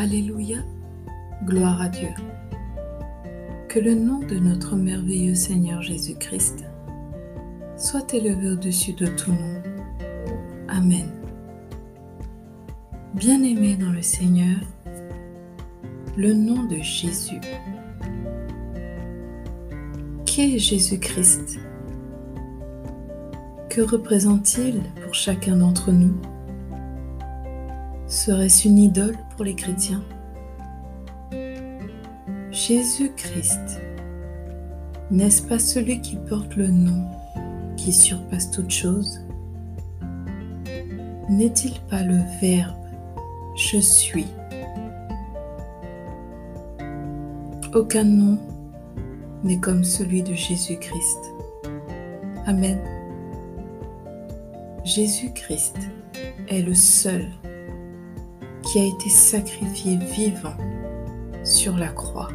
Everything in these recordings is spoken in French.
Alléluia, gloire à Dieu. Que le nom de notre merveilleux Seigneur Jésus-Christ soit élevé au-dessus de tout nom. Amen. Bien-aimé dans le Seigneur, le nom de Jésus. Qui est Jésus-Christ? Que représente-t-il pour chacun d'entre nous? Serait-ce une idole pour les chrétiens Jésus-Christ, n'est-ce pas celui qui porte le nom qui surpasse toute chose? N'est-il pas le Verbe Je suis? Aucun nom n'est comme celui de Jésus-Christ. Amen. Jésus-Christ est le seul qui a été sacrifié vivant sur la croix,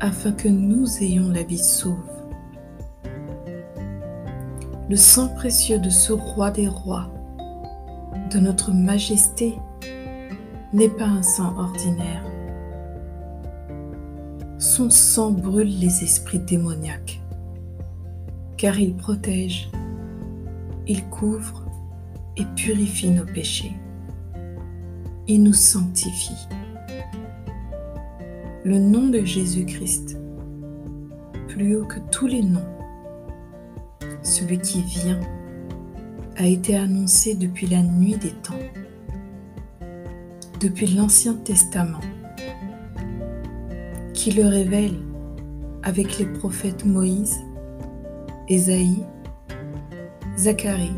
afin que nous ayons la vie sauve. Le sang précieux de ce roi des rois, de notre majesté, n'est pas un sang ordinaire. Son sang brûle les esprits démoniaques, car il protège, il couvre et purifie nos péchés nous sanctifie. Le nom de Jésus-Christ, plus haut que tous les noms, celui qui vient, a été annoncé depuis la nuit des temps, depuis l'Ancien Testament, qui le révèle avec les prophètes Moïse, Ésaïe, Zacharie,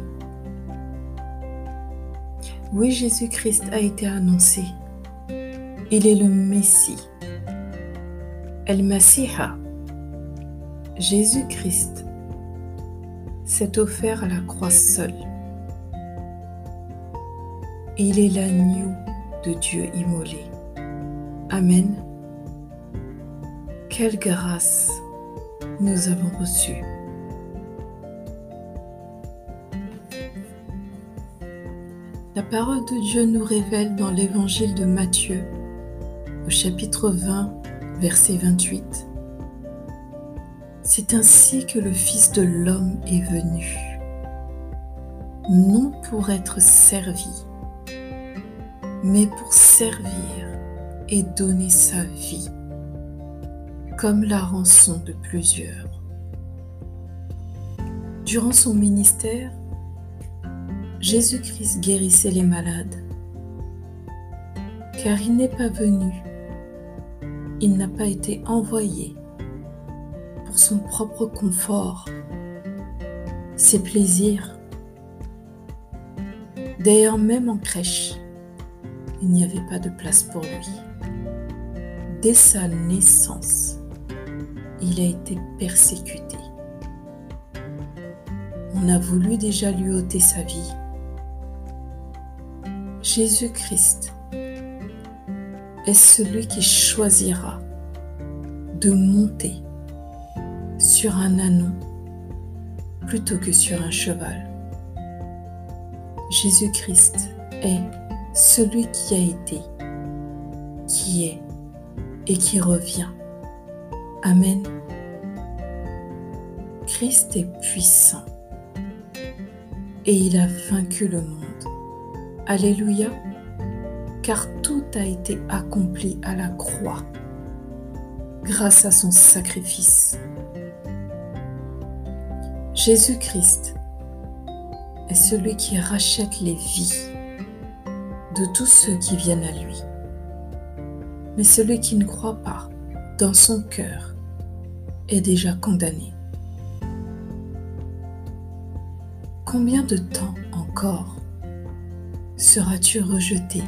oui, Jésus-Christ a été annoncé. Il est le Messie. El Masiha. Jésus-Christ s'est offert à la croix seul. Il est l'agneau de Dieu immolé. Amen. Quelle grâce nous avons reçue. La parole de Dieu nous révèle dans l'évangile de Matthieu, au chapitre 20, verset 28. C'est ainsi que le Fils de l'homme est venu, non pour être servi, mais pour servir et donner sa vie comme la rançon de plusieurs. Durant son ministère, Jésus-Christ guérissait les malades, car il n'est pas venu, il n'a pas été envoyé pour son propre confort, ses plaisirs. D'ailleurs, même en crèche, il n'y avait pas de place pour lui. Dès sa naissance, il a été persécuté. On a voulu déjà lui ôter sa vie Jésus-Christ est celui qui choisira de monter sur un anon plutôt que sur un cheval. Jésus-Christ est celui qui a été, qui est et qui revient. Amen. Christ est puissant et il a vaincu le monde. Alléluia, car tout a été accompli à la croix grâce à son sacrifice. Jésus-Christ est celui qui rachète les vies de tous ceux qui viennent à lui. Mais celui qui ne croit pas dans son cœur est déjà condamné. Combien de temps encore seras-tu rejeté,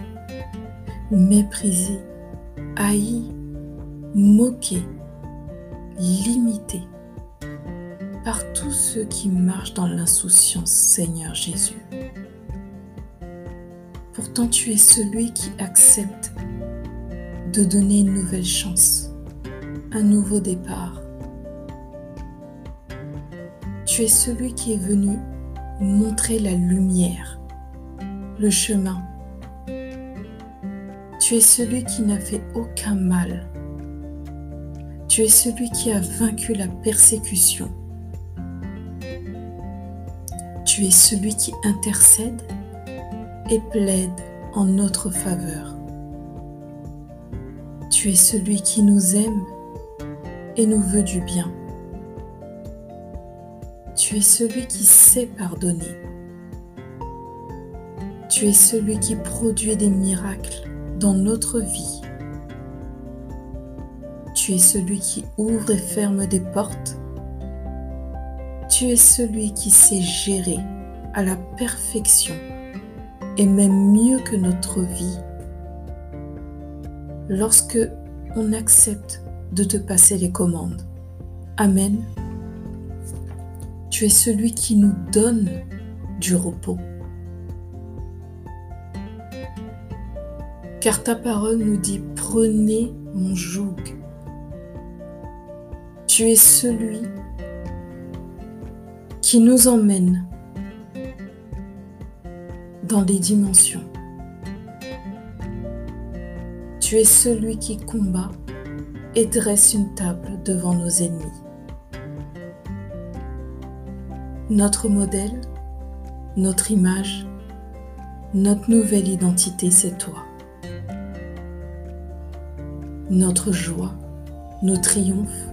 méprisé, haï, moqué, limité par tous ceux qui marchent dans l'insouciance, Seigneur Jésus? Pourtant tu es celui qui accepte de donner une nouvelle chance, un nouveau départ. Tu es celui qui est venu montrer la lumière le chemin. Tu es celui qui n'a fait aucun mal. Tu es celui qui a vaincu la persécution. Tu es celui qui intercède et plaide en notre faveur. Tu es celui qui nous aime et nous veut du bien. Tu es celui qui sait pardonner. Tu es celui qui produit des miracles dans notre vie. Tu es celui qui ouvre et ferme des portes. Tu es celui qui sait gérer à la perfection et même mieux que notre vie lorsque on accepte de te passer les commandes. Amen. Tu es celui qui nous donne du repos. Car ta parole nous dit, prenez mon joug. Tu es celui qui nous emmène dans des dimensions. Tu es celui qui combat et dresse une table devant nos ennemis. Notre modèle, notre image, notre nouvelle identité, c'est toi. Notre joie, nos triomphes,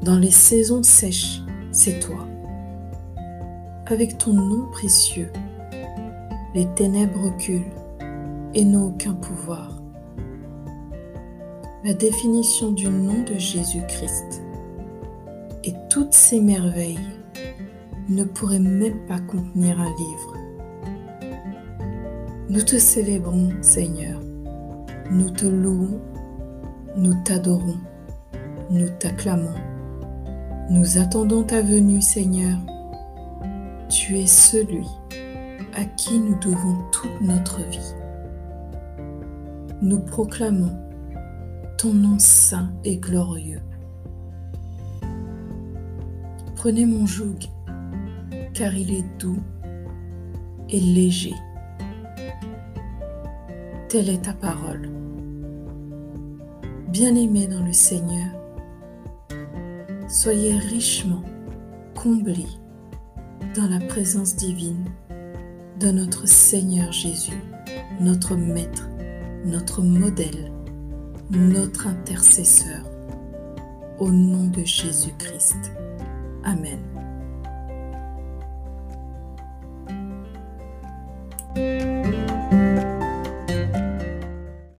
dans les saisons sèches, c'est toi. Avec ton nom précieux, les ténèbres reculent et n'ont aucun pouvoir. La définition du nom de Jésus-Christ et toutes ses merveilles ne pourraient même pas contenir un livre. Nous te célébrons, Seigneur. Nous te louons, nous t'adorons, nous t'acclamons. Nous attendons ta venue, Seigneur. Tu es celui à qui nous devons toute notre vie. Nous proclamons ton nom saint et glorieux. Prenez mon joug, car il est doux et léger. Telle est ta parole. Bien-aimés dans le Seigneur, soyez richement comblés dans la présence divine de notre Seigneur Jésus, notre Maître, notre modèle, notre intercesseur. Au nom de Jésus-Christ. Amen.